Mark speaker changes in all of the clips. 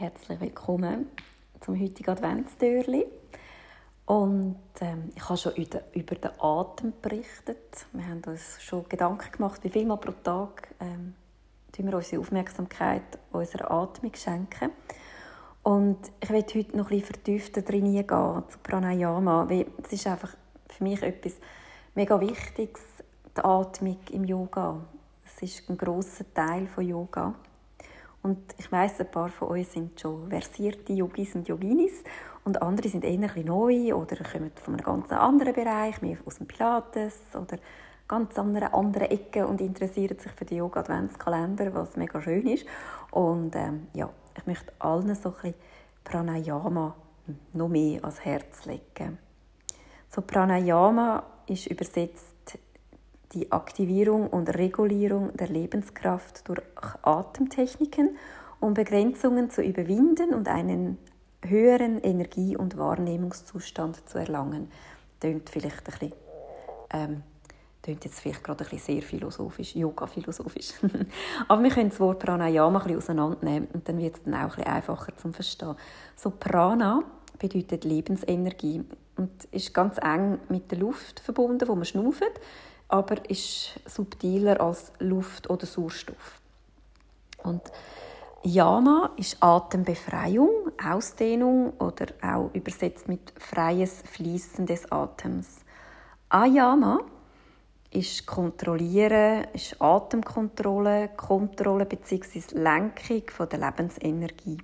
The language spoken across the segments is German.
Speaker 1: Herzlich willkommen zum heutigen Adventstürli. Und ähm, ich habe schon über den Atem berichtet. Wir haben uns schon Gedanken gemacht, wie viel Mal pro Tag ähm, wir unsere Aufmerksamkeit unserer Atmung schenken. Und ich werde heute noch bisschen vertiefter drin gehen zu Pranayama, es ist einfach für mich etwas mega Wichtiges, die Atmung im Yoga. Es ist ein großer Teil von Yoga. Und ich weiß, ein paar von euch sind schon versierte Yogis und Yoginis und andere sind eher ein neu oder kommen von einem ganz anderen Bereich, mehr aus dem Pilates oder ganz anderen, anderen Ecken und interessieren sich für den Yoga-Adventskalender, was mega schön ist. Und ähm, ja, ich möchte allen so ein Pranayama noch mehr ans Herz legen. So Pranayama ist übersetzt die Aktivierung und Regulierung der Lebenskraft durch Atemtechniken, um Begrenzungen zu überwinden und einen höheren Energie- und Wahrnehmungszustand zu erlangen. Tönt vielleicht ein bisschen, ähm, tönt jetzt vielleicht gerade ein bisschen sehr philosophisch, Yoga-philosophisch. Aber wir können das Wort Pranayama ein bisschen auseinandernehmen und dann wird es dann auch ein bisschen einfacher zu verstehen. So Prana bedeutet Lebensenergie und ist ganz eng mit der Luft verbunden, wo man schnauft aber ist subtiler als Luft oder Sauerstoff. Und Yama ist Atembefreiung, Ausdehnung oder auch übersetzt mit freies Fließen des Atems. Ayama ist Kontrollieren, ist Atemkontrolle, Kontrolle bzw. Lenkung von der Lebensenergie.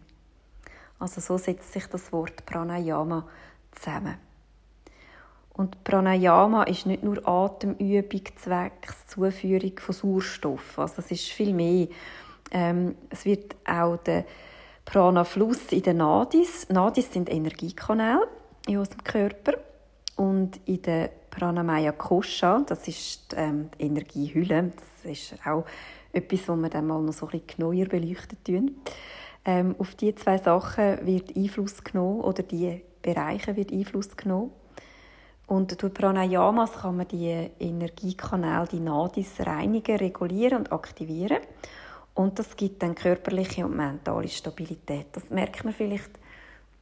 Speaker 1: Also so setzt sich das Wort Pranayama zusammen. Und Pranayama ist nicht nur Atemübung zwecks Zuführung von Sauerstoff. Also es ist viel mehr. Ähm, es wird auch der Prana-Fluss in den Nadis. Nadis sind Energiekanäle in unserem Körper. Und in der Pranamaya Kosha, das ist die, ähm, die Energiehülle, das ist auch etwas, was wir dann mal noch so ein bisschen genauer beleuchten tun. Ähm, auf diese zwei Sachen wird Einfluss genommen oder die Bereiche wird Einfluss genommen. Und durch Pranayamas kann man die Energiekanäle, die Nadis reinigen, regulieren und aktivieren. Und das gibt dann körperliche und mentale Stabilität. Das merkt man vielleicht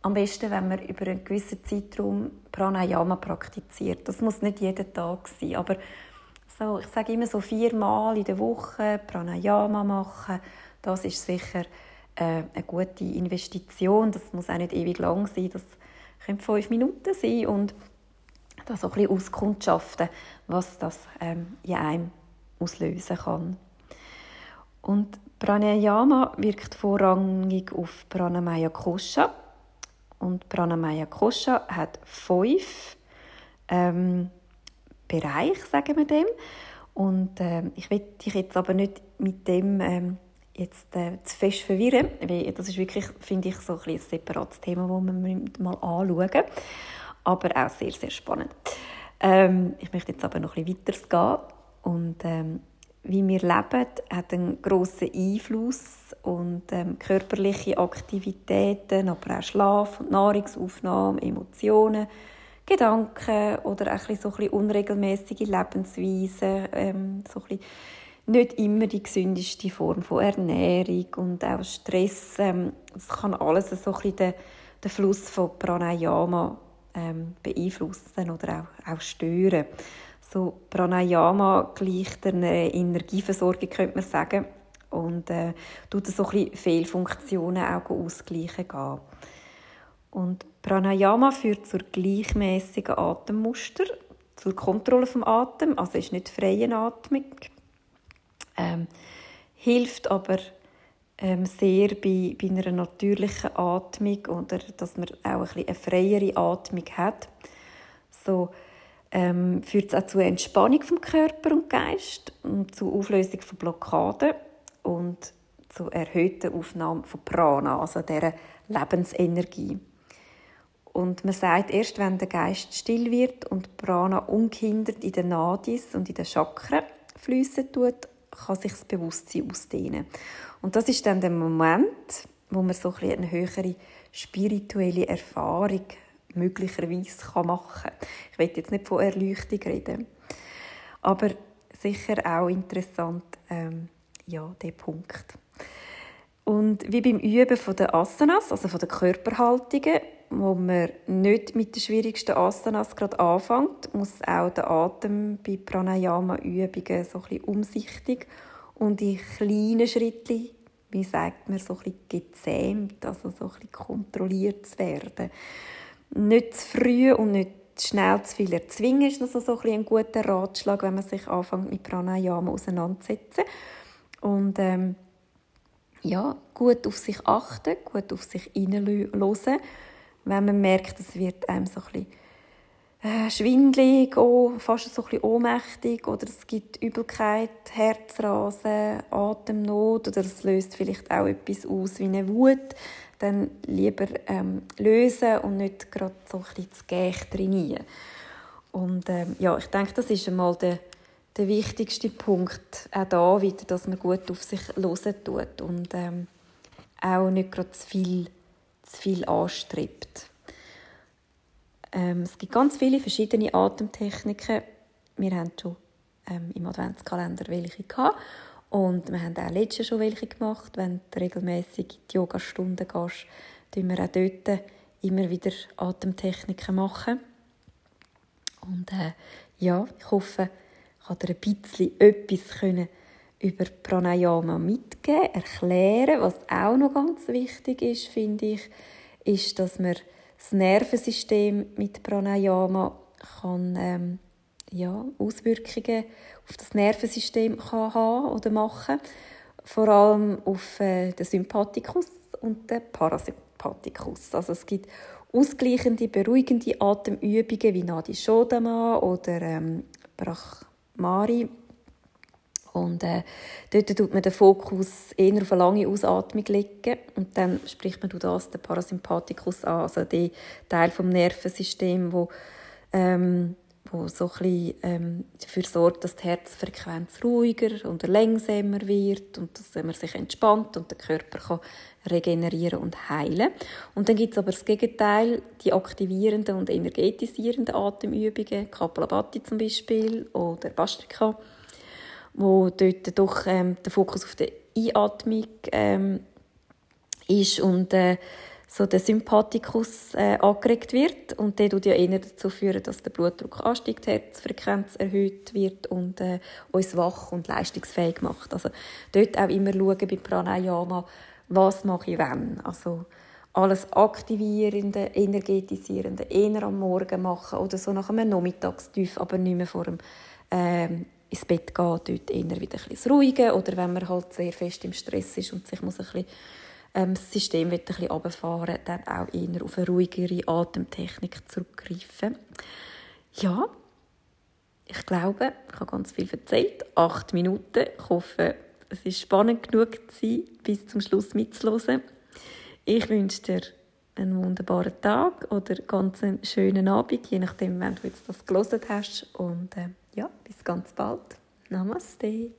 Speaker 1: am besten, wenn man über einen gewissen Zeitraum Pranayama praktiziert. Das muss nicht jeden Tag sein, aber so, ich sage immer so viermal in der Woche Pranayama machen, das ist sicher äh, eine gute Investition. Das muss auch nicht ewig lang sein, das können fünf Minuten sein und da so ein bisschen auskundschaften, was das ähm, in einem auslösen kann. Und Pranayama wirkt vorrangig auf Pranamaya Kosha. Und Pranamaya Kosha hat fünf ähm, Bereiche, sagen wir dem. Und äh, ich will dich jetzt aber nicht mit dem ähm, jetzt äh, zu fest verwirren, weil das ist wirklich, finde ich, so ein, ein separates Thema, das wir mal anschauen müssen aber auch sehr, sehr spannend. Ähm, ich möchte jetzt aber noch ein bisschen weiter gehen. Und ähm, wie wir leben, hat einen grossen Einfluss und ähm, körperliche Aktivitäten, aber auch Schlaf und Nahrungsaufnahme, Emotionen, Gedanken oder auch ein so ein bisschen unregelmäßige Lebensweise, ähm, so ein bisschen nicht immer die gesündeste Form von Ernährung und auch Stress. Ähm, das kann alles so ein bisschen den, den Fluss von Pranayama ähm, beeinflussen oder auch, auch stören. So Pranayama gleicht einer Energieversorgung, könnte man sagen, und äh, tut so ein Fehlfunktionen auch ausgleichen gehen. Und Pranayama führt zur gleichmäßigen Atemmuster, zur Kontrolle vom Atem, also ist nicht freie Atmung, ähm, hilft aber ähm, sehr bei, bei einer natürlichen Atmung oder dass man auch ein bisschen eine freiere Atmung hat. So ähm, führt es auch zu Entspannung vom Körper und Geist und zu Auflösung von Blockaden und zu erhöhter Aufnahme von Prana, also dieser Lebensenergie. Und man sagt, erst wenn der Geist still wird und Prana ungehindert in den Nadis und in den Chakren fließen tut, kann sich das Bewusstsein ausdehnen. Und das ist dann der Moment, wo man so ein eine höhere spirituelle Erfahrung möglicherweise machen kann. Ich will jetzt nicht von Erleuchtung reden, aber sicher auch interessant, ähm, ja, der Punkt. Und wie beim Üben von der Asanas, also von der Körperhaltungen, wo man nicht mit den schwierigsten Asanas gerade anfängt, muss auch der Atem bei Pranayama-Übungen so ein bisschen umsichtig und in kleinen Schritten, wie sagt man, so ein bisschen gezähmt, also so ein bisschen kontrolliert zu werden. Nicht zu früh und nicht schnell zu viel erzwingen, ist noch so ein, ein guter Ratschlag, wenn man sich anfängt mit Pranayama auseinanderzusetzen. Und ähm, ja, gut auf sich achten, gut auf sich hineinhören. Wenn man merkt, es wird einem so ein bisschen äh, schwindelig, oh, fast so ein bisschen ohnmächtig oder es gibt Übelkeit, Herzrasen, Atemnot oder es löst vielleicht auch etwas aus wie eine Wut, dann lieber ähm, lösen und nicht gerade so ein bisschen zu Gäch trainieren. Und ähm, ja, ich denke, das ist einmal der, der wichtigste Punkt, auch da wieder, dass man gut auf sich hören tut und ähm, auch nicht gerade zu viel, zu viel anstrebt. Ähm, es gibt ganz viele verschiedene Atemtechniken. Wir haben schon ähm, im Adventskalender welche gehabt. Und wir haben auch letztes schon welche gemacht. Wenn du regelmäßig in die Yogastunden gehst, tun wir auch dort immer wieder Atemtechniken machen. Und äh, ja, ich hoffe, ich kann dir ein bisschen etwas über Pranayama mitgeben, erklären. Was auch noch ganz wichtig ist, finde ich, ist, dass man das Nervensystem mit Pranayama kann, ähm, ja, Auswirkungen auf das Nervensystem kann haben oder machen vor allem auf äh, den Sympathikus und den Parasympathikus. Also es gibt ausgleichende, beruhigende Atemübungen wie Nadi Shodhana oder ähm, Brahmari und äh, dort tut man den Fokus eher auf eine lange Ausatmung legen und dann spricht man das, den Parasympathikus an, also den Teil des Nervensystems, wo, ähm, wo so ein bisschen, ähm, dafür sorgt, dass die Herzfrequenz ruhiger und langsamer wird und dass man sich entspannt und der Körper kann regenerieren und heilen. Und dann gibt es aber das Gegenteil, die aktivierenden und energetisierenden Atemübungen, Kapalabhati zum Beispiel oder Bastrika wo dort doch ähm, der Fokus auf der Einatmung ähm, ist und äh, so der Sympathikus äh, angeregt wird und der tut ja eher dazu führen, dass der Blutdruck ansteigt, die Herzfrequenz erhöht wird und äh, uns wach und leistungsfähig macht. Also dort auch immer schauen bei Pranayama, was mache ich wann. Also alles aktivierende, energetisierende, eher am Morgen machen oder so nach einem Nachmittagstief, aber nicht mehr vor dem ähm, ins Bett gehen, dort eher wieder bisschen ruhiger oder wenn man halt sehr fest im Stress ist und sich muss ein bisschen, ähm, das System ein bisschen runterfahren dann auch eher auf eine ruhigere Atemtechnik zurückgreifen. Ja, ich glaube, ich habe ganz viel erzählt. Acht Minuten. Ich hoffe, es war spannend genug gewesen, bis zum Schluss mitzuhören. Ich wünsche dir einen wunderbaren Tag oder ganz einen schönen Abend, je nachdem, wenn du jetzt das gelesen hast. Und äh, ja, bis ganz bald. Namaste.